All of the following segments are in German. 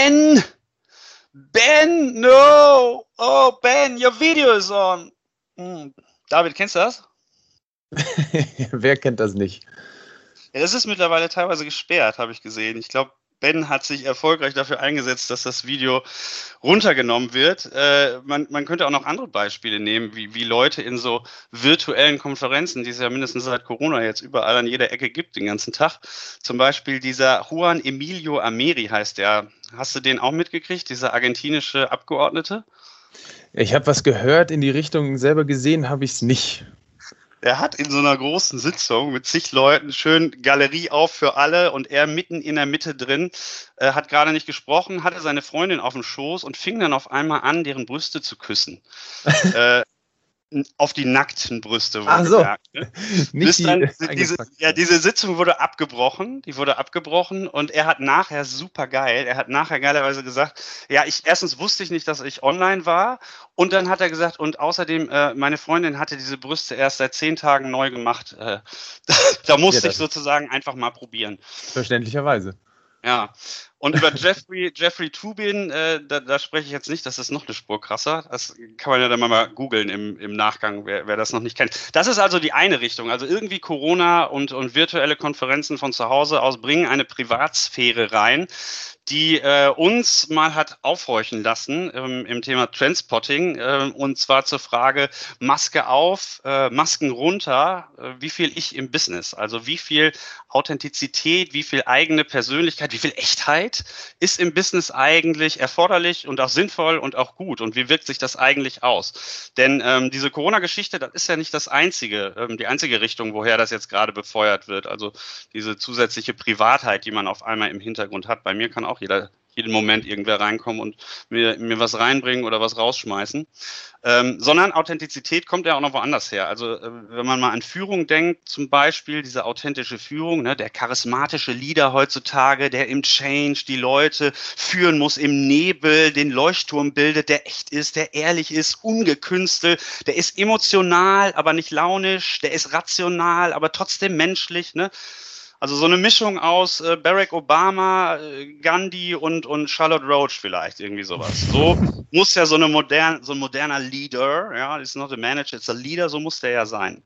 Ben! Ben, no! Oh, Ben, your video is on. Hm. David, kennst du das? Wer kennt das nicht? Ja, das ist mittlerweile teilweise gesperrt, habe ich gesehen. Ich glaube, Ben hat sich erfolgreich dafür eingesetzt, dass das Video runtergenommen wird. Äh, man, man, könnte auch noch andere Beispiele nehmen, wie, wie Leute in so virtuellen Konferenzen, die es ja mindestens seit Corona jetzt überall an jeder Ecke gibt, den ganzen Tag. Zum Beispiel dieser Juan Emilio Ameri heißt der. Hast du den auch mitgekriegt, dieser argentinische Abgeordnete? Ich habe was gehört in die Richtung, selber gesehen habe ich es nicht. Er hat in so einer großen Sitzung mit zig Leuten schön Galerie auf für alle und er mitten in der Mitte drin, äh, hat gerade nicht gesprochen, hatte seine Freundin auf dem Schoß und fing dann auf einmal an, deren Brüste zu küssen. äh, auf die nackten Brüste wurde so. gesagt. Ne? Nicht dann, die diese, ja, diese Sitzung wurde abgebrochen, die wurde abgebrochen und er hat nachher super geil, er hat nachher geilerweise gesagt, ja, ich erstens wusste ich nicht, dass ich online war und dann hat er gesagt und außerdem äh, meine Freundin hatte diese Brüste erst seit zehn Tagen neu gemacht. Äh, da, da musste ja, ich sozusagen einfach mal probieren. Verständlicherweise. Ja, und über Jeffrey, Jeffrey Tubin, äh, da, da spreche ich jetzt nicht, das ist noch eine Spur krasser. Das kann man ja dann mal googeln im, im Nachgang, wer, wer das noch nicht kennt. Das ist also die eine Richtung. Also irgendwie Corona und, und virtuelle Konferenzen von zu Hause aus bringen eine Privatsphäre rein, die äh, uns mal hat aufhorchen lassen ähm, im Thema Trendspotting äh, und zwar zur Frage Maske auf, äh, Masken runter, äh, wie viel ich im Business, also wie viel Authentizität, wie viel eigene Persönlichkeit, wie viel Echtheit ist im Business eigentlich erforderlich und auch sinnvoll und auch gut und wie wirkt sich das eigentlich aus? Denn ähm, diese Corona-Geschichte, das ist ja nicht das einzige, ähm, die einzige Richtung, woher das jetzt gerade befeuert wird. Also diese zusätzliche Privatheit, die man auf einmal im Hintergrund hat. Bei mir kann auch jeder jeden Moment irgendwer reinkommen und mir, mir was reinbringen oder was rausschmeißen. Ähm, sondern Authentizität kommt ja auch noch woanders her. Also äh, wenn man mal an Führung denkt, zum Beispiel diese authentische Führung, ne, der charismatische Leader heutzutage, der im Change die Leute führen muss, im Nebel den Leuchtturm bildet, der echt ist, der ehrlich ist, ungekünstelt, der ist emotional, aber nicht launisch, der ist rational, aber trotzdem menschlich. Ne? Also so eine Mischung aus äh, Barack Obama, äh, Gandhi und, und Charlotte Roach vielleicht, irgendwie sowas. So muss ja so, eine modern, so ein moderner Leader, ja, ist not a manager, it's a leader, so muss der ja sein.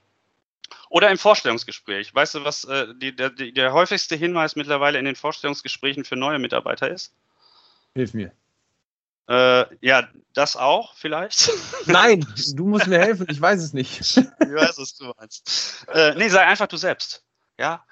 Oder im Vorstellungsgespräch. Weißt du, was äh, die, der, der häufigste Hinweis mittlerweile in den Vorstellungsgesprächen für neue Mitarbeiter ist? Hilf mir. Äh, ja, das auch vielleicht. Nein, du musst mir helfen, ich weiß es nicht. ich weiß, was du meinst. Äh, nee, sei einfach du selbst. Ja,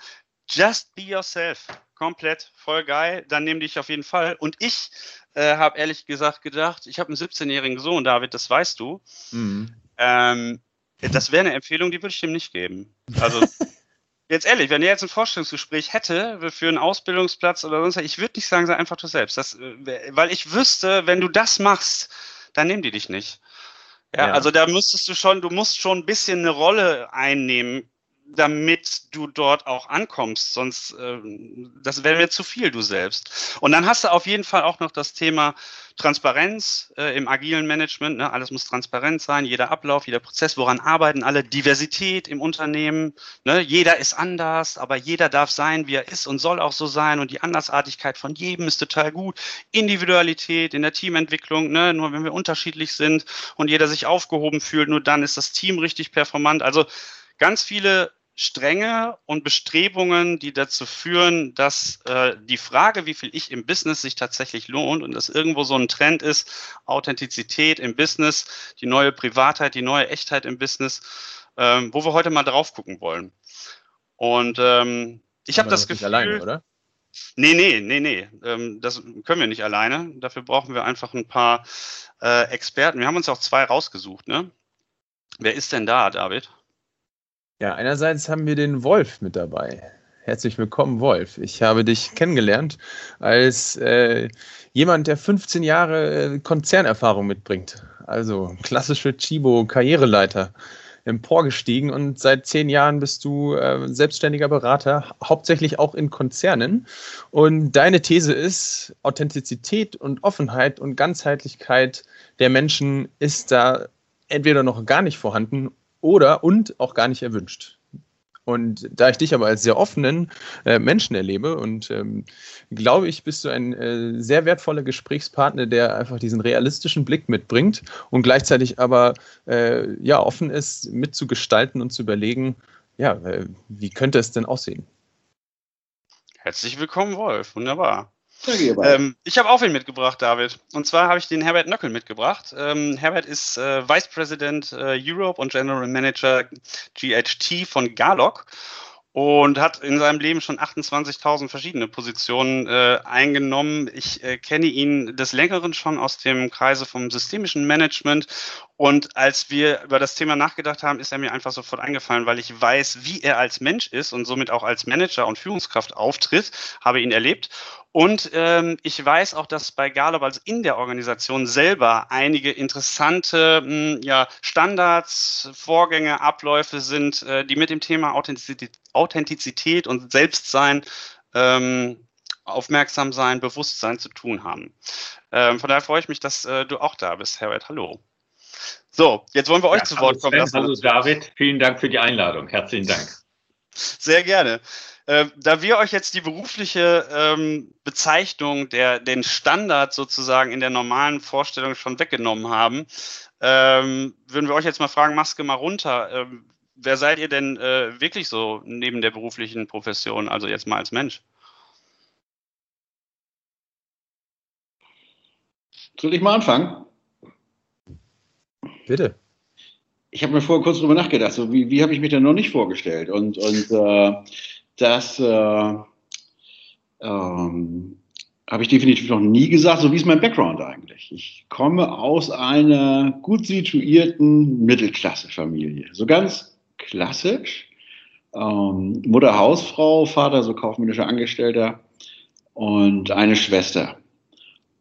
Just be yourself. Komplett, voll geil. Dann nehme dich auf jeden Fall. Und ich äh, habe ehrlich gesagt gedacht, ich habe einen 17-jährigen Sohn, David, das weißt du. Mhm. Ähm, das wäre eine Empfehlung, die würde ich ihm nicht geben. Also jetzt ehrlich, wenn er jetzt ein Vorstellungsgespräch hätte für einen Ausbildungsplatz oder sonst, ich würde nicht sagen, sei einfach du selbst. Das, äh, weil ich wüsste, wenn du das machst, dann nehmen die dich nicht. Ja, ja, also da müsstest du schon, du musst schon ein bisschen eine Rolle einnehmen damit du dort auch ankommst. Sonst, äh, das wäre mir zu viel, du selbst. Und dann hast du auf jeden Fall auch noch das Thema Transparenz äh, im agilen Management. Ne? Alles muss transparent sein, jeder Ablauf, jeder Prozess, woran arbeiten alle, Diversität im Unternehmen. Ne? Jeder ist anders, aber jeder darf sein, wie er ist und soll auch so sein. Und die Andersartigkeit von jedem ist total gut. Individualität in der Teamentwicklung, ne? nur wenn wir unterschiedlich sind und jeder sich aufgehoben fühlt, nur dann ist das Team richtig performant. Also ganz viele Stränge und Bestrebungen, die dazu führen, dass äh, die Frage, wie viel ich im Business sich tatsächlich lohnt und das irgendwo so ein Trend ist, Authentizität im Business, die neue Privatheit, die neue Echtheit im Business, ähm, wo wir heute mal drauf gucken wollen. Und ähm, ich habe das Gefühl. Alleine, oder? Nee, nee, nee, nee. Ähm, das können wir nicht alleine. Dafür brauchen wir einfach ein paar äh, Experten. Wir haben uns auch zwei rausgesucht, ne? Wer ist denn da, David? Ja, einerseits haben wir den Wolf mit dabei. Herzlich willkommen, Wolf. Ich habe dich kennengelernt als äh, jemand, der 15 Jahre äh, Konzernerfahrung mitbringt. Also klassische Chibo-Karriereleiter emporgestiegen und seit zehn Jahren bist du äh, selbstständiger Berater, hauptsächlich auch in Konzernen. Und deine These ist, Authentizität und Offenheit und Ganzheitlichkeit der Menschen ist da entweder noch gar nicht vorhanden oder und auch gar nicht erwünscht. Und da ich dich aber als sehr offenen äh, Menschen erlebe und ähm, glaube ich, bist du ein äh, sehr wertvoller Gesprächspartner, der einfach diesen realistischen Blick mitbringt und gleichzeitig aber äh, ja offen ist, mitzugestalten und zu überlegen, ja, äh, wie könnte es denn aussehen? Herzlich willkommen, Wolf. Wunderbar. Ähm, ich habe auch wen mitgebracht, David. Und zwar habe ich den Herbert Nöckel mitgebracht. Ähm, Herbert ist äh, Vice President äh, Europe und General Manager GHT von Garlock und hat in seinem Leben schon 28.000 verschiedene Positionen äh, eingenommen. Ich äh, kenne ihn des Längeren schon aus dem Kreise vom systemischen Management. Und als wir über das Thema nachgedacht haben, ist er mir einfach sofort eingefallen, weil ich weiß, wie er als Mensch ist und somit auch als Manager und Führungskraft auftritt, habe ihn erlebt. Und ähm, ich weiß auch, dass bei Gallup, also in der Organisation selber, einige interessante mh, hm, ja, Standards, Vorgänge, Abläufe sind, äh, die mit dem Thema Authentizität, Authentizität und Selbstsein, ähm, aufmerksam sein, Bewusstsein zu tun haben. Ähm, von daher freue ich mich, dass äh, du auch da bist, Herbert. Hallo. So, jetzt wollen wir euch ja, zu Wort kommen lassen. Hallo David, vielen Dank für die Einladung. Herzlichen Dank. Sehr gerne. Äh, da wir euch jetzt die berufliche ähm, Bezeichnung, der, den Standard sozusagen in der normalen Vorstellung schon weggenommen haben, ähm, würden wir euch jetzt mal fragen, Maske mal runter. Ähm, wer seid ihr denn äh, wirklich so neben der beruflichen Profession, also jetzt mal als Mensch? Soll ich mal anfangen? Bitte. Ich habe mir vorher kurz drüber nachgedacht, so wie, wie habe ich mich denn noch nicht vorgestellt? Und, und äh, das äh, ähm, habe ich definitiv noch nie gesagt. So wie ist mein Background eigentlich? Ich komme aus einer gut situierten Mittelklassefamilie. So ganz klassisch. Ähm, Mutter Hausfrau, Vater so kaufmännischer Angestellter und eine Schwester.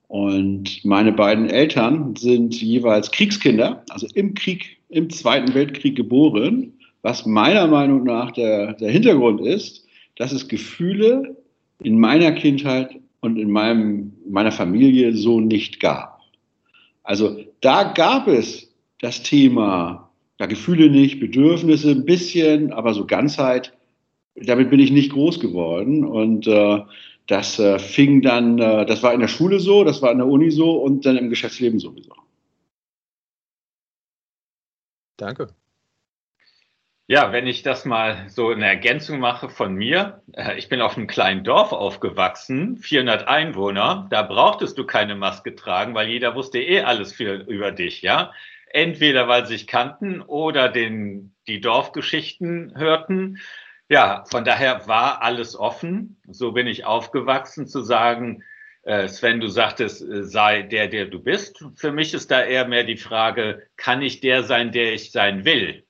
Und meine beiden Eltern sind jeweils Kriegskinder, also im Krieg, im Zweiten Weltkrieg geboren, was meiner Meinung nach der, der Hintergrund ist, dass es Gefühle in meiner Kindheit und in meinem, meiner Familie so nicht gab. Also da gab es das Thema, ja, Gefühle nicht, Bedürfnisse ein bisschen, aber so Ganzheit, damit bin ich nicht groß geworden. Und äh, das äh, fing dann, äh, das war in der Schule so, das war in der Uni so und dann im Geschäftsleben sowieso. Danke. Ja, wenn ich das mal so eine Ergänzung mache von mir. Äh, ich bin auf einem kleinen Dorf aufgewachsen, 400 Einwohner. Da brauchtest du keine Maske tragen, weil jeder wusste eh alles viel über dich, ja. Entweder weil sie sich kannten oder den, die Dorfgeschichten hörten. Ja, von daher war alles offen. So bin ich aufgewachsen zu sagen, äh, Sven, du sagtest, äh, sei der, der du bist. Für mich ist da eher mehr die Frage, kann ich der sein, der ich sein will?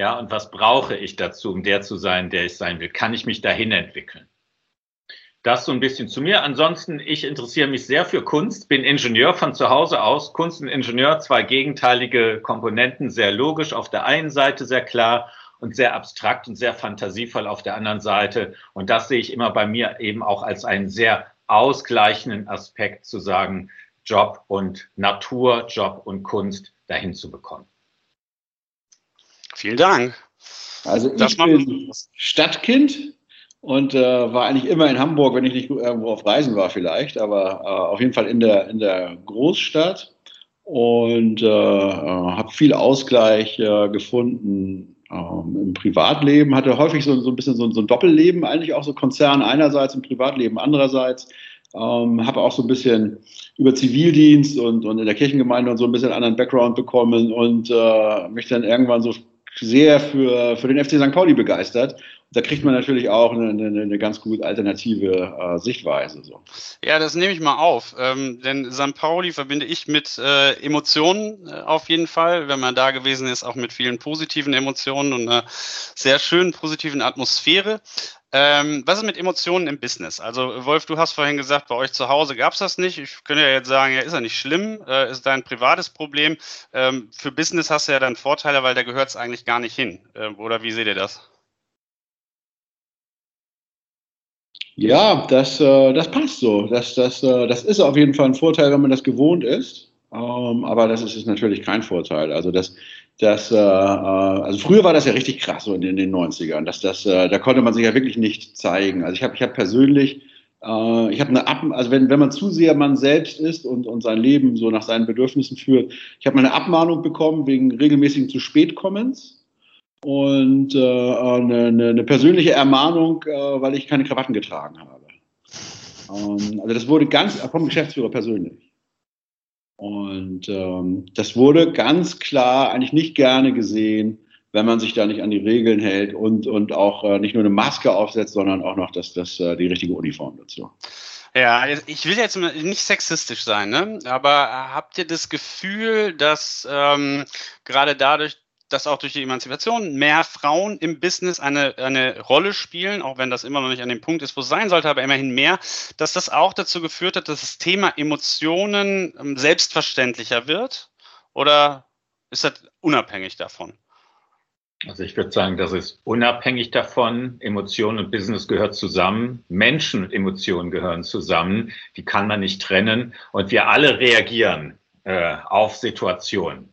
Ja, und was brauche ich dazu, um der zu sein, der ich sein will? Kann ich mich dahin entwickeln? Das so ein bisschen zu mir. Ansonsten, ich interessiere mich sehr für Kunst, bin Ingenieur von zu Hause aus. Kunst und Ingenieur, zwei gegenteilige Komponenten, sehr logisch. Auf der einen Seite sehr klar und sehr abstrakt und sehr fantasievoll auf der anderen Seite. Und das sehe ich immer bei mir eben auch als einen sehr ausgleichenden Aspekt zu sagen, Job und Natur, Job und Kunst dahin zu bekommen. Vielen Dank. Also ich bin Stadtkind und äh, war eigentlich immer in Hamburg, wenn ich nicht irgendwo auf Reisen war vielleicht, aber äh, auf jeden Fall in der, in der Großstadt und äh, äh habe viel Ausgleich äh, gefunden ähm, im Privatleben, hatte häufig so, so ein bisschen so, so, ein Doppelleben, eigentlich auch so Konzern einerseits und Privatleben andererseits. Ähm, habe auch so ein bisschen über Zivildienst und, und in der Kirchengemeinde und so ein bisschen anderen Background bekommen und äh, mich dann irgendwann so sehr für, für den FC St. Pauli begeistert. Da kriegt man natürlich auch eine, eine, eine ganz gut alternative äh, Sichtweise. So. Ja, das nehme ich mal auf. Ähm, denn St. Pauli verbinde ich mit äh, Emotionen äh, auf jeden Fall. Wenn man da gewesen ist, auch mit vielen positiven Emotionen und einer sehr schönen positiven Atmosphäre. Ähm, was ist mit Emotionen im Business? Also, Wolf, du hast vorhin gesagt, bei euch zu Hause gab es das nicht. Ich könnte ja jetzt sagen, ja, ist ja nicht schlimm, äh, ist dein privates Problem. Ähm, für Business hast du ja dann Vorteile, weil da gehört es eigentlich gar nicht hin. Ähm, oder wie seht ihr das? Ja, das, äh, das passt so. Das, das, äh, das ist auf jeden Fall ein Vorteil, wenn man das gewohnt ist. Ähm, aber das ist, ist natürlich kein Vorteil. Also das, dass, äh, also früher war das ja richtig krass so in, in den 90ern, dass das, äh, da konnte man sich ja wirklich nicht zeigen. Also ich habe ich hab persönlich, äh, ich habe eine Ab also wenn, wenn man zu sehr man selbst ist und, und sein Leben so nach seinen Bedürfnissen führt, ich habe mal eine Abmahnung bekommen wegen regelmäßigen zu spät kommens und äh, eine, eine, persönliche Ermahnung, äh, weil ich keine Krawatten getragen habe. Ähm, also das wurde ganz vom Geschäftsführer persönlich. Und ähm, das wurde ganz klar eigentlich nicht gerne gesehen, wenn man sich da nicht an die Regeln hält und, und auch äh, nicht nur eine Maske aufsetzt, sondern auch noch das, das, äh, die richtige Uniform dazu. Ja, ich will jetzt nicht sexistisch sein, ne? aber habt ihr das Gefühl, dass ähm, gerade dadurch, dass auch durch die Emanzipation mehr Frauen im Business eine, eine Rolle spielen, auch wenn das immer noch nicht an dem Punkt ist, wo es sein sollte, aber immerhin mehr, dass das auch dazu geführt hat, dass das Thema Emotionen ähm, selbstverständlicher wird? Oder ist das unabhängig davon? Also ich würde sagen, das ist unabhängig davon. Emotionen und Business gehört zusammen. Menschen und Emotionen gehören zusammen. Die kann man nicht trennen. Und wir alle reagieren äh, auf Situationen.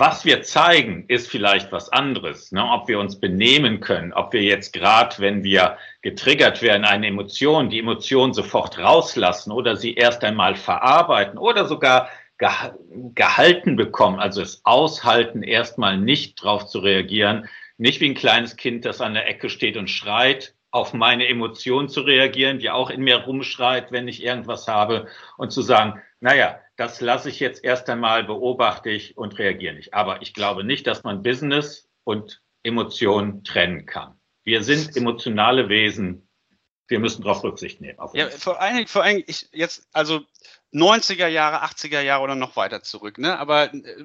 Was wir zeigen, ist vielleicht was anderes. Ne? Ob wir uns benehmen können, ob wir jetzt gerade, wenn wir getriggert werden, eine Emotion, die Emotion sofort rauslassen oder sie erst einmal verarbeiten oder sogar gehalten bekommen, also es aushalten, erstmal nicht drauf zu reagieren, nicht wie ein kleines Kind, das an der Ecke steht und schreit, auf meine Emotion zu reagieren, die auch in mir rumschreit, wenn ich irgendwas habe und zu sagen, naja, das lasse ich jetzt erst einmal, beobachte ich und reagiere nicht. Aber ich glaube nicht, dass man Business und Emotionen trennen kann. Wir sind emotionale Wesen. Wir müssen darauf Rücksicht nehmen. ja, vor allen Dingen, vor allen Dingen ich jetzt, also 90er Jahre, 80er Jahre oder noch weiter zurück, ne? Aber äh,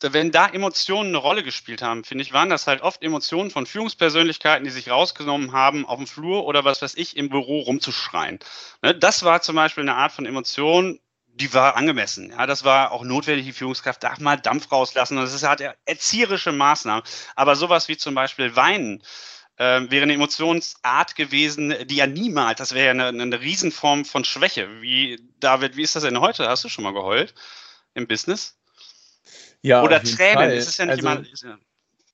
wenn da Emotionen eine Rolle gespielt haben, finde ich, waren das halt oft Emotionen von Führungspersönlichkeiten, die sich rausgenommen haben, auf dem Flur oder was weiß ich, im Büro rumzuschreien. Ne? Das war zum Beispiel eine Art von Emotion, die war angemessen. Ja, das war auch notwendig. Die Führungskraft darf mal Dampf rauslassen. Und das ist halt erzieherische Maßnahmen. Aber sowas wie zum Beispiel Weinen äh, wäre eine Emotionsart gewesen, die ja niemals, das wäre ja eine, eine Riesenform von Schwäche. Wie, David, wie ist das denn heute? Hast du schon mal geheult im Business? Ja, Oder Tränen. Fall. Ist es ja nicht also, immer.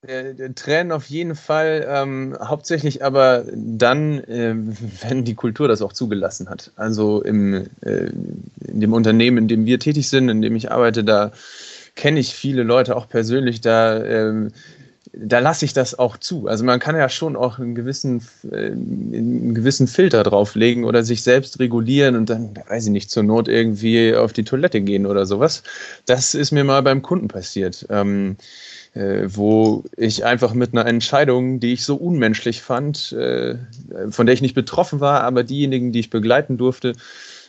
Äh, Tränen auf jeden Fall, ähm, hauptsächlich aber dann, äh, wenn die Kultur das auch zugelassen hat. Also im, äh, in dem Unternehmen, in dem wir tätig sind, in dem ich arbeite, da kenne ich viele Leute auch persönlich, da, äh, da lasse ich das auch zu. Also man kann ja schon auch einen gewissen, äh, einen gewissen Filter drauflegen oder sich selbst regulieren und dann, weiß ich nicht, zur Not irgendwie auf die Toilette gehen oder sowas. Das ist mir mal beim Kunden passiert. Ähm, äh, wo ich einfach mit einer Entscheidung, die ich so unmenschlich fand, äh, von der ich nicht betroffen war, aber diejenigen, die ich begleiten durfte,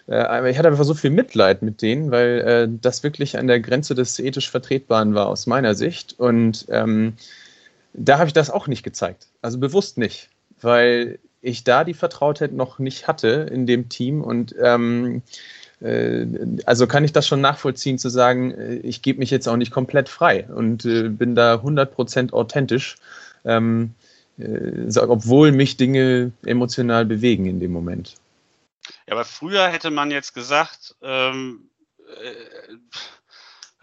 äh, ich hatte einfach so viel Mitleid mit denen, weil äh, das wirklich an der Grenze des ethisch Vertretbaren war aus meiner Sicht. Und ähm, da habe ich das auch nicht gezeigt. Also bewusst nicht, weil ich da die Vertrautheit noch nicht hatte in dem Team und ähm, äh, also kann ich das schon nachvollziehen zu sagen, äh, ich gebe mich jetzt auch nicht komplett frei und äh, bin da 100% authentisch, ähm, obwohl mich Dinge emotional bewegen in dem Moment. Ja, aber früher hätte man jetzt gesagt, ähm, äh,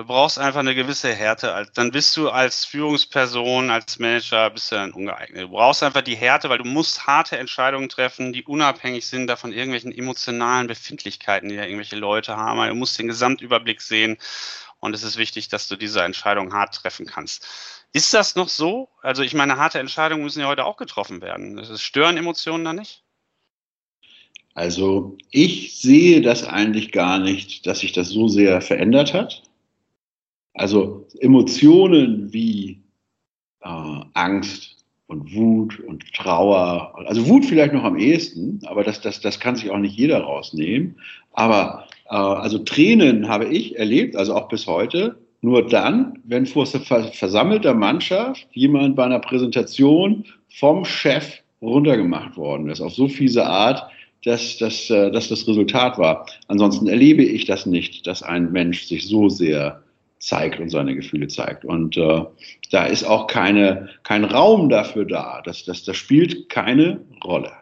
Du brauchst einfach eine gewisse Härte. Dann bist du als Führungsperson, als Manager, bist du dann ungeeignet. Du brauchst einfach die Härte, weil du musst harte Entscheidungen treffen, die unabhängig sind davon irgendwelchen emotionalen Befindlichkeiten, die ja irgendwelche Leute haben. Du musst den Gesamtüberblick sehen. Und es ist wichtig, dass du diese Entscheidung hart treffen kannst. Ist das noch so? Also ich meine, harte Entscheidungen müssen ja heute auch getroffen werden. Stören Emotionen da nicht? Also ich sehe das eigentlich gar nicht, dass sich das so sehr verändert hat. Also Emotionen wie äh, Angst und Wut und Trauer, also Wut vielleicht noch am ehesten, aber das, das, das kann sich auch nicht jeder rausnehmen. Aber äh, also Tränen habe ich erlebt, also auch bis heute, nur dann, wenn vor versammelter Mannschaft jemand bei einer Präsentation vom Chef runtergemacht worden ist, auf so fiese Art, dass, dass, äh, dass das Resultat war. Ansonsten erlebe ich das nicht, dass ein Mensch sich so sehr zeigt und seine Gefühle zeigt. Und äh, da ist auch keine, kein Raum dafür da. Das, das, das spielt keine Rolle.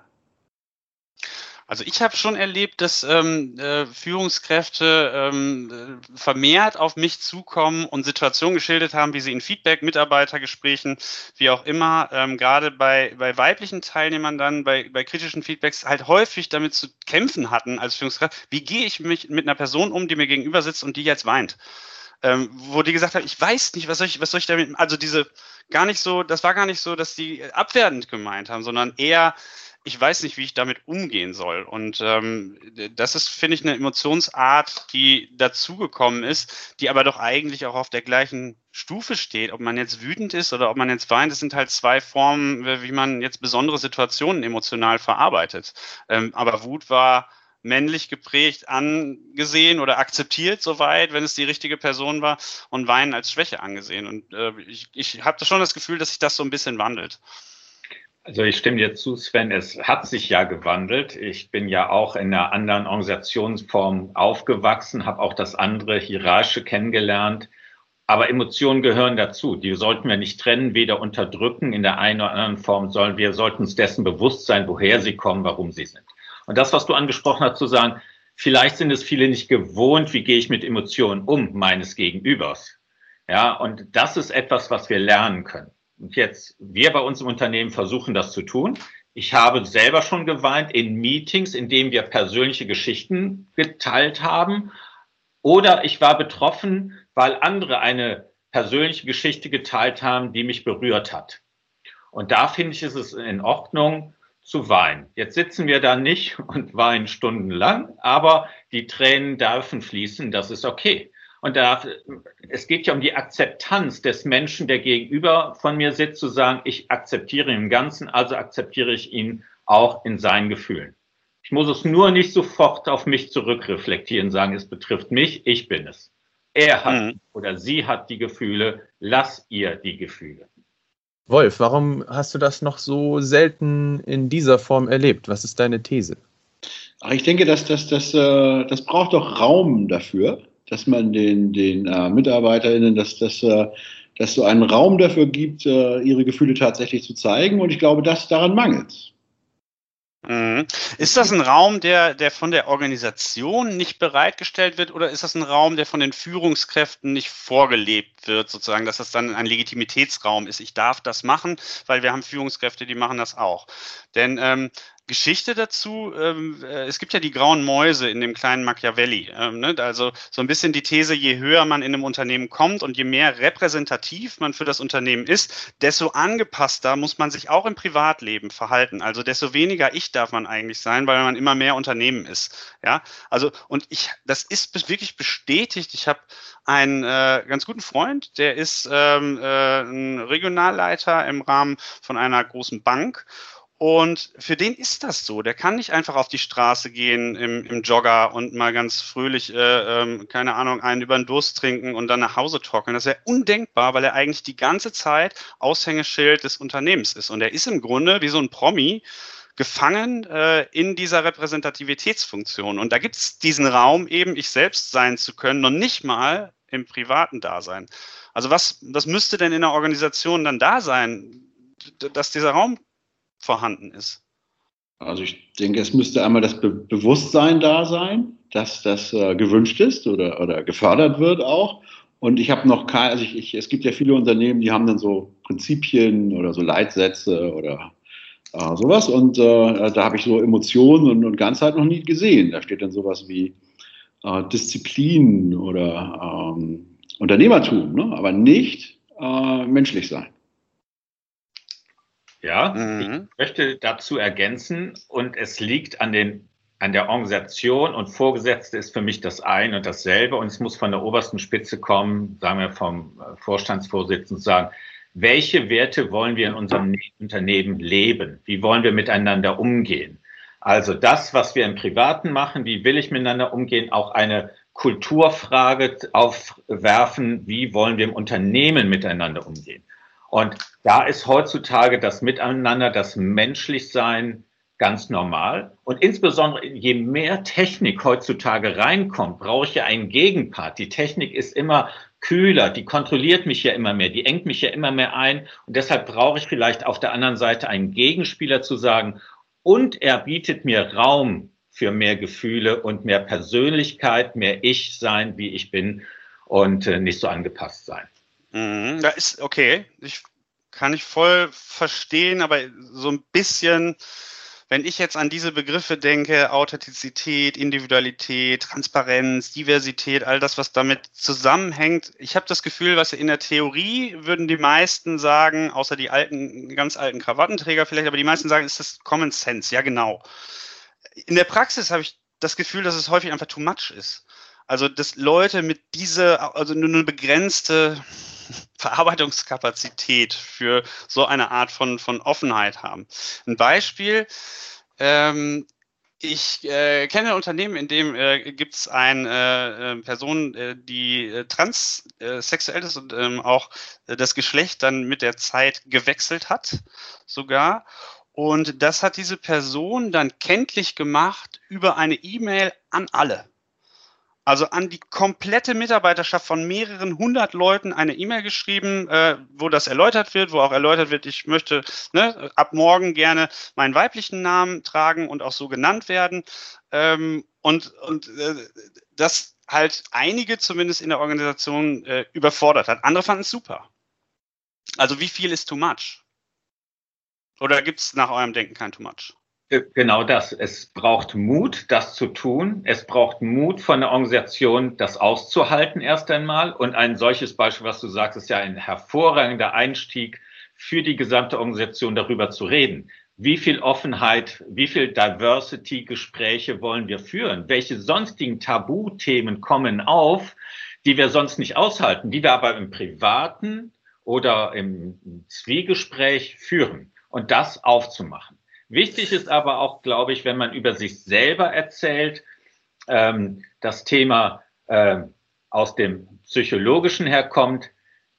Also ich habe schon erlebt, dass ähm, äh, Führungskräfte ähm, äh, vermehrt auf mich zukommen und Situationen geschildert haben, wie sie in Feedback, Mitarbeitergesprächen, wie auch immer, ähm, gerade bei, bei weiblichen Teilnehmern dann, bei, bei kritischen Feedbacks halt häufig damit zu kämpfen hatten als Führungskraft. Wie gehe ich mich mit einer Person um, die mir gegenüber sitzt und die jetzt weint? Ähm, wo die gesagt haben, ich weiß nicht, was soll ich, was soll ich damit, also diese gar nicht so, das war gar nicht so, dass die abwertend gemeint haben, sondern eher, ich weiß nicht, wie ich damit umgehen soll. Und ähm, das ist, finde ich, eine Emotionsart, die dazugekommen ist, die aber doch eigentlich auch auf der gleichen Stufe steht. Ob man jetzt wütend ist oder ob man jetzt weint, das sind halt zwei Formen, wie man jetzt besondere Situationen emotional verarbeitet. Ähm, aber Wut war männlich geprägt angesehen oder akzeptiert soweit, wenn es die richtige Person war, und Weinen als Schwäche angesehen. Und äh, ich, ich habe schon das Gefühl, dass sich das so ein bisschen wandelt. Also ich stimme dir zu, Sven, es hat sich ja gewandelt. Ich bin ja auch in einer anderen Organisationsform aufgewachsen, habe auch das andere Hierarchische kennengelernt. Aber Emotionen gehören dazu. Die sollten wir nicht trennen, weder unterdrücken in der einen oder anderen Form, sondern wir sollten uns dessen bewusst sein, woher sie kommen, warum sie sind. Und das, was du angesprochen hast, zu sagen, vielleicht sind es viele nicht gewohnt, wie gehe ich mit Emotionen um meines Gegenübers. Ja, und das ist etwas, was wir lernen können. Und jetzt, wir bei uns im Unternehmen versuchen das zu tun. Ich habe selber schon geweint in Meetings, in denen wir persönliche Geschichten geteilt haben. Oder ich war betroffen, weil andere eine persönliche Geschichte geteilt haben, die mich berührt hat. Und da finde ich, ist es in Ordnung zu weinen. Jetzt sitzen wir da nicht und weinen stundenlang, aber die Tränen dürfen fließen, das ist okay. Und da, es geht ja um die Akzeptanz des Menschen, der gegenüber von mir sitzt, zu sagen, ich akzeptiere ihn im Ganzen, also akzeptiere ich ihn auch in seinen Gefühlen. Ich muss es nur nicht sofort auf mich zurückreflektieren, sagen, es betrifft mich, ich bin es. Er hat mhm. oder sie hat die Gefühle, lass ihr die Gefühle. Wolf, warum hast du das noch so selten in dieser Form erlebt? Was ist deine These? Ach, ich denke, dass das, das, das, das braucht doch Raum dafür dass man den, den äh, MitarbeiterInnen, dass, dass, äh, dass so einen Raum dafür gibt, äh, ihre Gefühle tatsächlich zu zeigen. Und ich glaube, dass daran mangelt. Mhm. Ist das ein Raum, der, der von der Organisation nicht bereitgestellt wird oder ist das ein Raum, der von den Führungskräften nicht vorgelebt wird, sozusagen, dass das dann ein Legitimitätsraum ist? Ich darf das machen, weil wir haben Führungskräfte, die machen das auch. Denn ähm, Geschichte dazu. Ähm, äh, es gibt ja die grauen Mäuse in dem kleinen Machiavelli. Ähm, ne? Also so ein bisschen die These, je höher man in einem Unternehmen kommt und je mehr repräsentativ man für das Unternehmen ist, desto angepasster muss man sich auch im Privatleben verhalten. Also desto weniger ich darf man eigentlich sein, weil man immer mehr Unternehmen ist. Ja, also und ich, das ist wirklich bestätigt. Ich habe einen äh, ganz guten Freund, der ist ähm, äh, ein Regionalleiter im Rahmen von einer großen Bank und für den ist das so. Der kann nicht einfach auf die Straße gehen im, im Jogger und mal ganz fröhlich, äh, ähm, keine Ahnung, einen über den Durst trinken und dann nach Hause trocknen. Das wäre undenkbar, weil er eigentlich die ganze Zeit Aushängeschild des Unternehmens ist. Und er ist im Grunde wie so ein Promi gefangen äh, in dieser Repräsentativitätsfunktion. Und da gibt es diesen Raum, eben ich selbst sein zu können, noch nicht mal im privaten Dasein. Also was, was müsste denn in der Organisation dann da sein, dass dieser Raum vorhanden ist? Also ich denke, es müsste einmal das Be Bewusstsein da sein, dass das äh, gewünscht ist oder, oder gefördert wird auch. Und ich habe noch kein, also ich, ich, es gibt ja viele Unternehmen, die haben dann so Prinzipien oder so Leitsätze oder äh, sowas. Und äh, da habe ich so Emotionen und, und Ganzheit noch nie gesehen. Da steht dann sowas wie äh, Disziplin oder ähm, Unternehmertum, ne? aber nicht äh, menschlich sein. Ja, mhm. ich möchte dazu ergänzen und es liegt an den an der Organisation und Vorgesetzte ist für mich das ein und dasselbe und es muss von der obersten Spitze kommen, sagen wir vom äh, Vorstandsvorsitzenden sagen, welche Werte wollen wir in unserem Unternehmen leben? Wie wollen wir miteinander umgehen? Also das, was wir im Privaten machen, wie will ich miteinander umgehen, auch eine Kulturfrage aufwerfen, wie wollen wir im Unternehmen miteinander umgehen? Und da ist heutzutage das Miteinander, das Menschlichsein ganz normal. Und insbesondere, je mehr Technik heutzutage reinkommt, brauche ich ja einen Gegenpart. Die Technik ist immer kühler, die kontrolliert mich ja immer mehr, die engt mich ja immer mehr ein. Und deshalb brauche ich vielleicht auf der anderen Seite einen Gegenspieler zu sagen, und er bietet mir Raum für mehr Gefühle und mehr Persönlichkeit, mehr Ich sein, wie ich bin und äh, nicht so angepasst sein. Mhm, da ist okay. Ich kann ich voll verstehen, aber so ein bisschen wenn ich jetzt an diese Begriffe denke, Authentizität, Individualität, Transparenz, Diversität, all das, was damit zusammenhängt, ich habe das Gefühl, was in der Theorie würden die meisten sagen, außer die alten, ganz alten Krawattenträger vielleicht, aber die meisten sagen, ist das Common Sense, ja genau. In der Praxis habe ich das Gefühl, dass es häufig einfach too much ist. Also, dass Leute mit dieser, also nur eine begrenzte Verarbeitungskapazität für so eine Art von, von Offenheit haben. Ein Beispiel, ähm, ich äh, kenne ein Unternehmen, in dem äh, gibt es eine äh, Person, äh, die äh, transsexuell ist und ähm, auch äh, das Geschlecht dann mit der Zeit gewechselt hat, sogar. Und das hat diese Person dann kenntlich gemacht über eine E-Mail an alle also an die komplette Mitarbeiterschaft von mehreren hundert Leuten eine E-Mail geschrieben, äh, wo das erläutert wird, wo auch erläutert wird, ich möchte ne, ab morgen gerne meinen weiblichen Namen tragen und auch so genannt werden. Ähm, und und äh, das halt einige zumindest in der Organisation äh, überfordert hat. Andere fanden es super. Also wie viel ist too much? Oder gibt es nach eurem Denken kein too much? Äh, genau das. Es braucht Mut, das zu tun. Es braucht Mut von der Organisation, das auszuhalten erst einmal. Und ein solches Beispiel, was du sagst, ist ja ein hervorragender Einstieg für die gesamte Organisation, darüber zu reden. Wie viel Offenheit, wie viel Diversity-Gespräche wollen wir führen? Welche sonstigen Tabuthemen kommen auf, die wir sonst nicht aushalten, die wir aber im privaten oder im Zwiegespräch führen? Und das aufzumachen. Wichtig ist aber auch, glaube ich, wenn man über sich selber erzählt, ähm, das Thema äh, aus dem Psychologischen herkommt,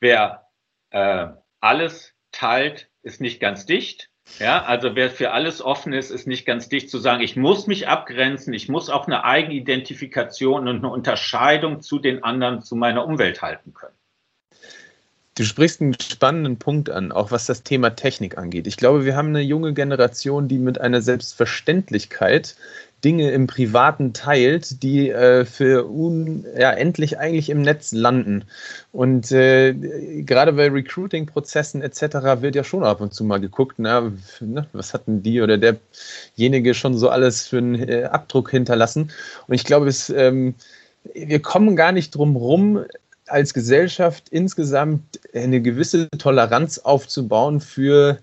wer äh, alles teilt, ist nicht ganz dicht. Ja, also wer für alles offen ist, ist nicht ganz dicht zu sagen, ich muss mich abgrenzen, ich muss auch eine Eigenidentifikation und eine Unterscheidung zu den anderen, zu meiner Umwelt halten können. Du sprichst einen spannenden Punkt an, auch was das Thema Technik angeht. Ich glaube, wir haben eine junge Generation, die mit einer Selbstverständlichkeit Dinge im Privaten teilt, die äh, für un, ja, endlich eigentlich im Netz landen. Und äh, gerade bei Recruiting-Prozessen etc. wird ja schon ab und zu mal geguckt, na, ne, was hatten die oder derjenige schon so alles für einen äh, Abdruck hinterlassen. Und ich glaube, es, ähm, wir kommen gar nicht drum rum, als Gesellschaft insgesamt eine gewisse Toleranz aufzubauen für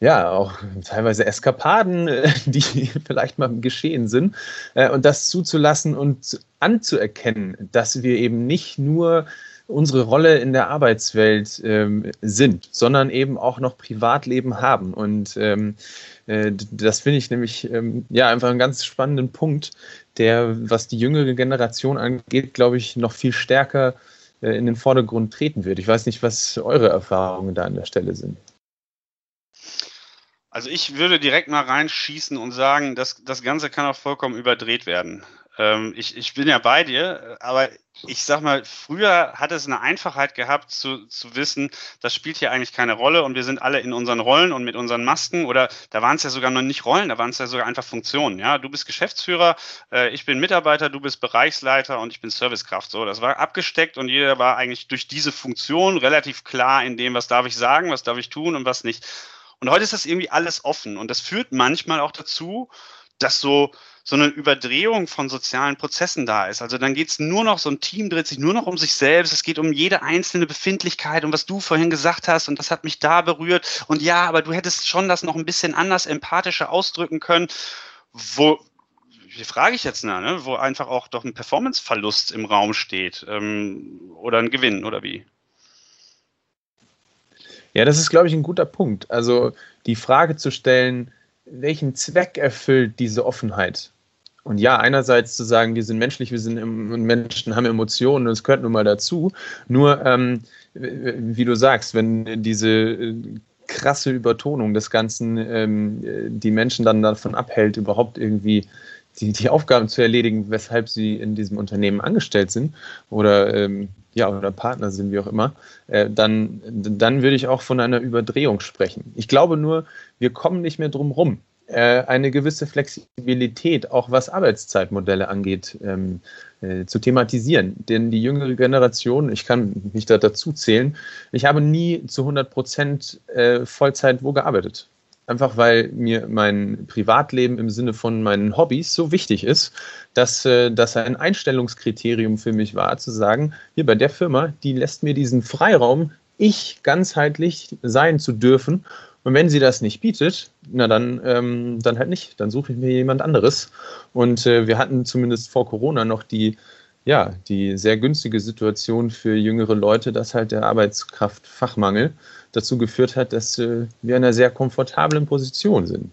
ja, auch teilweise Eskapaden, die vielleicht mal geschehen sind, äh, und das zuzulassen und anzuerkennen, dass wir eben nicht nur unsere Rolle in der Arbeitswelt ähm, sind, sondern eben auch noch Privatleben haben. Und ähm, äh, das finde ich nämlich ähm, ja einfach einen ganz spannenden Punkt, der, was die jüngere Generation angeht, glaube ich, noch viel stärker äh, in den Vordergrund treten wird. Ich weiß nicht, was eure Erfahrungen da an der Stelle sind. Also ich würde direkt mal reinschießen und sagen, dass das Ganze kann auch vollkommen überdreht werden. Ähm, ich, ich bin ja bei dir, aber ich sag mal, früher hat es eine Einfachheit gehabt zu, zu wissen, das spielt hier eigentlich keine Rolle und wir sind alle in unseren Rollen und mit unseren Masken oder da waren es ja sogar noch nicht Rollen, da waren es ja sogar einfach Funktionen. Ja, du bist Geschäftsführer, äh, ich bin Mitarbeiter, du bist Bereichsleiter und ich bin Servicekraft. So, das war abgesteckt und jeder war eigentlich durch diese Funktion relativ klar in dem, was darf ich sagen, was darf ich tun und was nicht. Und heute ist das irgendwie alles offen und das führt manchmal auch dazu, dass so so eine Überdrehung von sozialen Prozessen da ist. Also dann geht es nur noch, so ein Team dreht sich nur noch um sich selbst. Es geht um jede einzelne Befindlichkeit und was du vorhin gesagt hast und das hat mich da berührt. Und ja, aber du hättest schon das noch ein bisschen anders empathischer ausdrücken können, wo, wie frage ich jetzt, ne, wo einfach auch doch ein Performanceverlust im Raum steht ähm, oder ein Gewinn oder wie? Ja, das ist, glaube ich, ein guter Punkt. Also die Frage zu stellen, welchen Zweck erfüllt diese Offenheit? Und ja, einerseits zu sagen, wir sind menschlich, wir sind Menschen haben Emotionen es gehört nun mal dazu. Nur, ähm, wie du sagst, wenn diese äh, krasse Übertonung des Ganzen ähm, die Menschen dann davon abhält, überhaupt irgendwie die, die Aufgaben zu erledigen, weshalb sie in diesem Unternehmen angestellt sind oder ähm, ja, oder Partner sind, wie auch immer, äh, dann, dann würde ich auch von einer Überdrehung sprechen. Ich glaube nur, wir kommen nicht mehr drum rum eine gewisse Flexibilität, auch was Arbeitszeitmodelle angeht, ähm, äh, zu thematisieren. Denn die jüngere Generation, ich kann mich da dazu zählen, ich habe nie zu 100 Prozent äh, Vollzeit wo gearbeitet. Einfach weil mir mein Privatleben im Sinne von meinen Hobbys so wichtig ist, dass äh, das ein Einstellungskriterium für mich war, zu sagen, hier bei der Firma, die lässt mir diesen Freiraum, ich ganzheitlich sein zu dürfen und wenn sie das nicht bietet, na dann, ähm, dann halt nicht. Dann suche ich mir jemand anderes. Und äh, wir hatten zumindest vor Corona noch die, ja, die sehr günstige Situation für jüngere Leute, dass halt der Arbeitskraftfachmangel dazu geführt hat, dass äh, wir in einer sehr komfortablen Position sind.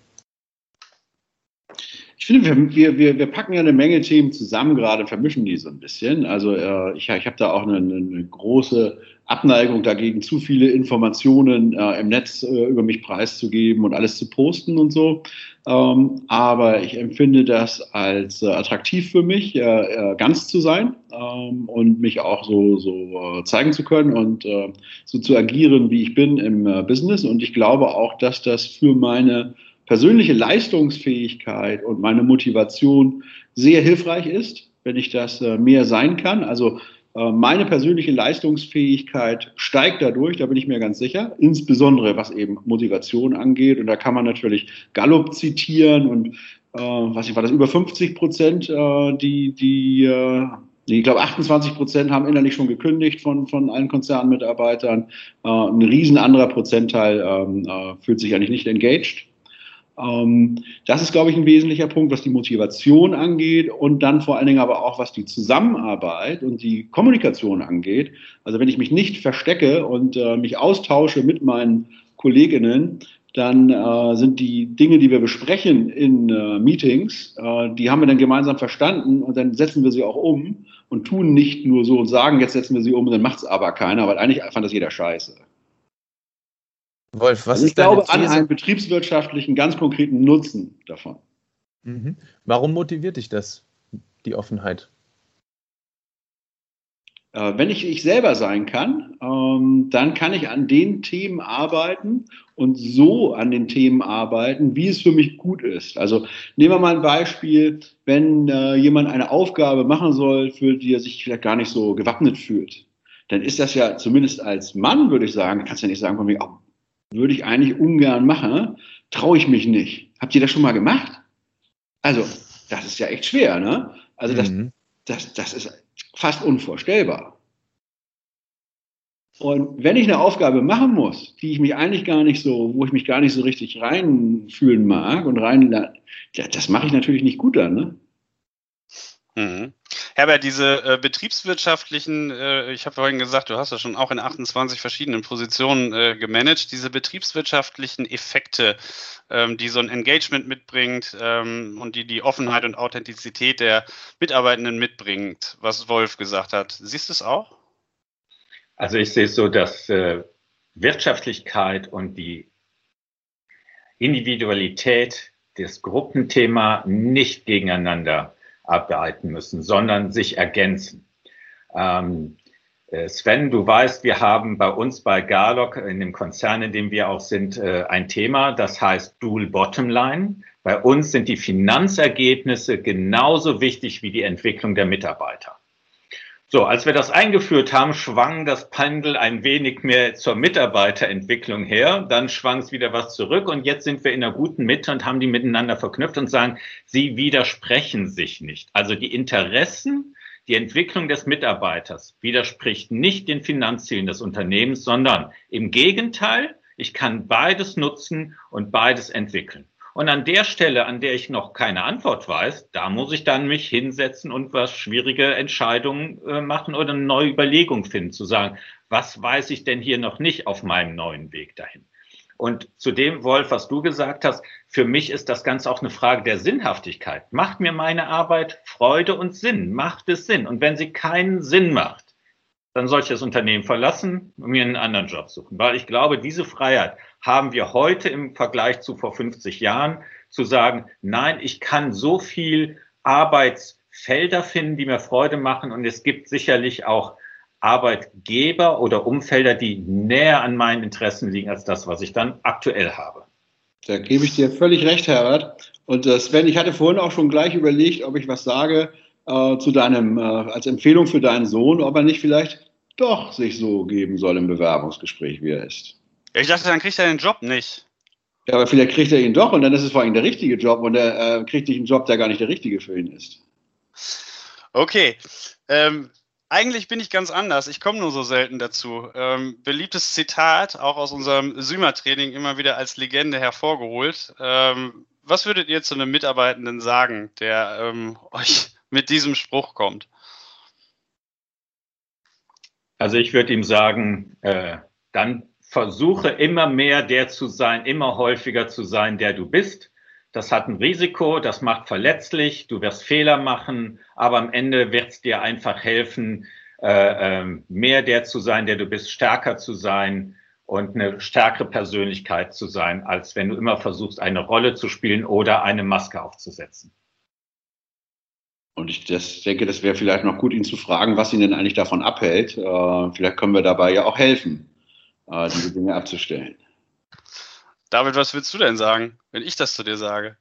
Ich finde, wir, wir, wir packen ja eine Menge Themen zusammen gerade, vermischen die so ein bisschen. Also äh, ich, ich habe da auch eine, eine, große Abneigung dagegen, zu viele Informationen äh, im Netz äh, über mich preiszugeben und alles zu posten und so. Ähm, aber ich empfinde das als äh, attraktiv für mich, äh, äh, ganz zu sein ähm, und mich auch so, so zeigen zu können und so zu agieren, wie ich bin im Business. Und ich glaube auch, dass das für meine persönliche Leistungsfähigkeit und meine Motivation sehr hilfreich ist, wenn ich das äh, mehr sein kann. Also äh, meine persönliche Leistungsfähigkeit steigt dadurch, da bin ich mir ganz sicher, insbesondere was eben Motivation angeht. Und da kann man natürlich Gallup zitieren und äh, was ich war das über 50 Prozent, äh, die die äh, ich glaube, 28 Prozent haben innerlich schon gekündigt von, von allen Konzernmitarbeitern. Äh, ein riesen anderer Prozentteil ähm, äh, fühlt sich eigentlich nicht engaged. Ähm, das ist, glaube ich, ein wesentlicher Punkt, was die Motivation angeht und dann vor allen Dingen aber auch, was die Zusammenarbeit und die Kommunikation angeht. Also wenn ich mich nicht verstecke und äh, mich austausche mit meinen Kolleginnen, dann äh, sind die Dinge, die wir besprechen in äh, Meetings, äh, die haben wir dann gemeinsam verstanden und dann setzen wir sie auch um und tun nicht nur so und sagen, jetzt setzen wir sie um dann macht es aber keiner, weil eigentlich fand das jeder scheiße. Wolf, was also ich ist glaube an einen betriebswirtschaftlichen, ganz konkreten Nutzen davon. Mhm. Warum motiviert dich das, die Offenheit? Äh, wenn ich ich selber sein kann, ähm, dann kann ich an den Themen arbeiten und so an den Themen arbeiten, wie es für mich gut ist. Also nehmen wir mal ein Beispiel, wenn äh, jemand eine Aufgabe machen soll, für die er sich vielleicht gar nicht so gewappnet fühlt, dann ist das ja zumindest als Mann, würde ich sagen, kannst du ja nicht sagen, von mir, oh, würde ich eigentlich ungern machen, traue ich mich nicht. Habt ihr das schon mal gemacht? Also, das ist ja echt schwer, ne? Also, das, mhm. das, das ist fast unvorstellbar. Und wenn ich eine Aufgabe machen muss, die ich mich eigentlich gar nicht so, wo ich mich gar nicht so richtig reinfühlen mag und rein, ja, das mache ich natürlich nicht gut dann, ne? Mhm. Herbert, diese äh, betriebswirtschaftlichen, äh, ich habe vorhin gesagt, du hast ja schon auch in 28 verschiedenen Positionen äh, gemanagt, diese betriebswirtschaftlichen Effekte, ähm, die so ein Engagement mitbringt ähm, und die die Offenheit und Authentizität der Mitarbeitenden mitbringt, was Wolf gesagt hat. Siehst du es auch? Also ich sehe es so, dass äh, Wirtschaftlichkeit und die Individualität, das Gruppenthema nicht gegeneinander arbeiten müssen, sondern sich ergänzen. Ähm, äh, Sven, du weißt, wir haben bei uns bei Garlock, in dem Konzern, in dem wir auch sind, äh, ein Thema, das heißt Dual Bottom Line. Bei uns sind die Finanzergebnisse genauso wichtig wie die Entwicklung der Mitarbeiter. So, als wir das eingeführt haben, schwang das Pendel ein wenig mehr zur Mitarbeiterentwicklung her. Dann schwang es wieder was zurück und jetzt sind wir in einer guten Mitte und haben die miteinander verknüpft und sagen, sie widersprechen sich nicht. Also die Interessen, die Entwicklung des Mitarbeiters widerspricht nicht den Finanzzielen des Unternehmens, sondern im Gegenteil, ich kann beides nutzen und beides entwickeln. Und an der Stelle, an der ich noch keine Antwort weiß, da muss ich dann mich hinsetzen und was schwierige Entscheidungen äh, machen oder eine neue Überlegung finden, zu sagen, was weiß ich denn hier noch nicht auf meinem neuen Weg dahin? Und zu dem, Wolf, was du gesagt hast, für mich ist das Ganze auch eine Frage der Sinnhaftigkeit. Macht mir meine Arbeit Freude und Sinn? Macht es Sinn? Und wenn sie keinen Sinn macht, dann soll ich das Unternehmen verlassen und mir einen anderen Job suchen. Weil ich glaube, diese Freiheit haben wir heute im Vergleich zu vor 50 Jahren, zu sagen, nein, ich kann so viel Arbeitsfelder finden, die mir Freude machen. Und es gibt sicherlich auch Arbeitgeber oder Umfelder, die näher an meinen Interessen liegen als das, was ich dann aktuell habe. Da gebe ich dir völlig recht, Herbert. Und äh, Sven, ich hatte vorhin auch schon gleich überlegt, ob ich was sage äh, zu deinem, äh, als Empfehlung für deinen Sohn, ob er nicht vielleicht doch sich so geben soll im Bewerbungsgespräch, wie er ist. Ich dachte, dann kriegt er den Job nicht. Ja, aber vielleicht kriegt er ihn doch und dann ist es vor allem der richtige Job und er äh, kriegt nicht einen Job, der gar nicht der richtige für ihn ist. Okay. Ähm, eigentlich bin ich ganz anders. Ich komme nur so selten dazu. Ähm, beliebtes Zitat, auch aus unserem Sümer-Training immer wieder als Legende hervorgeholt. Ähm, was würdet ihr zu einem Mitarbeitenden sagen, der ähm, euch mit diesem Spruch kommt? Also ich würde ihm sagen, äh, dann versuche immer mehr der zu sein, immer häufiger zu sein, der du bist. Das hat ein Risiko, das macht verletzlich, du wirst Fehler machen, aber am Ende wird es dir einfach helfen, äh, äh, mehr der zu sein, der du bist, stärker zu sein und eine stärkere Persönlichkeit zu sein, als wenn du immer versuchst, eine Rolle zu spielen oder eine Maske aufzusetzen. Und ich das denke, das wäre vielleicht noch gut, ihn zu fragen, was ihn denn eigentlich davon abhält. Äh, vielleicht können wir dabei ja auch helfen, äh, diese Dinge abzustellen. David, was willst du denn sagen, wenn ich das zu dir sage?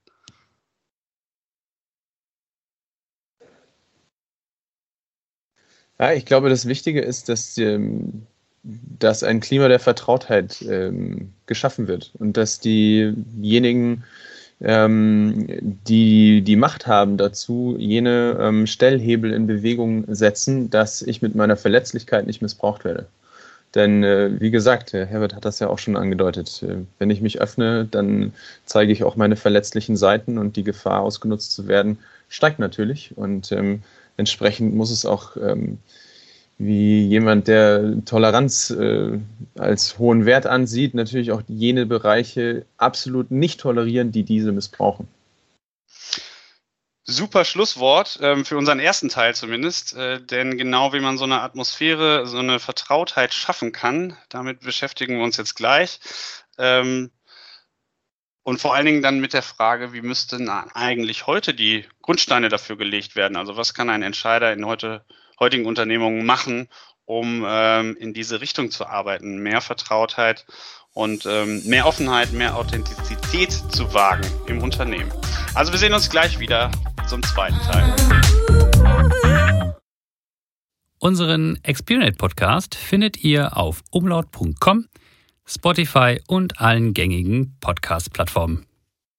Ja, ich glaube, das Wichtige ist, dass, ähm, dass ein Klima der Vertrautheit ähm, geschaffen wird und dass diejenigen, ähm, die die Macht haben dazu, jene ähm, Stellhebel in Bewegung setzen, dass ich mit meiner Verletzlichkeit nicht missbraucht werde. Denn äh, wie gesagt, Herbert hat das ja auch schon angedeutet, äh, wenn ich mich öffne, dann zeige ich auch meine verletzlichen Seiten und die Gefahr, ausgenutzt zu werden, steigt natürlich. Und ähm, entsprechend muss es auch ähm, wie jemand, der Toleranz äh, als hohen Wert ansieht, natürlich auch jene Bereiche absolut nicht tolerieren, die diese missbrauchen. Super Schlusswort ähm, für unseren ersten Teil zumindest, äh, denn genau wie man so eine Atmosphäre, so eine Vertrautheit schaffen kann, damit beschäftigen wir uns jetzt gleich. Ähm, und vor allen Dingen dann mit der Frage, wie müssten eigentlich heute die Grundsteine dafür gelegt werden? Also was kann ein Entscheider in heute heutigen Unternehmungen machen, um ähm, in diese Richtung zu arbeiten, mehr Vertrautheit und ähm, mehr Offenheit, mehr Authentizität zu wagen im Unternehmen. Also wir sehen uns gleich wieder zum zweiten Teil. Unseren Experience Podcast findet ihr auf umlaut.com, Spotify und allen gängigen Podcast-Plattformen.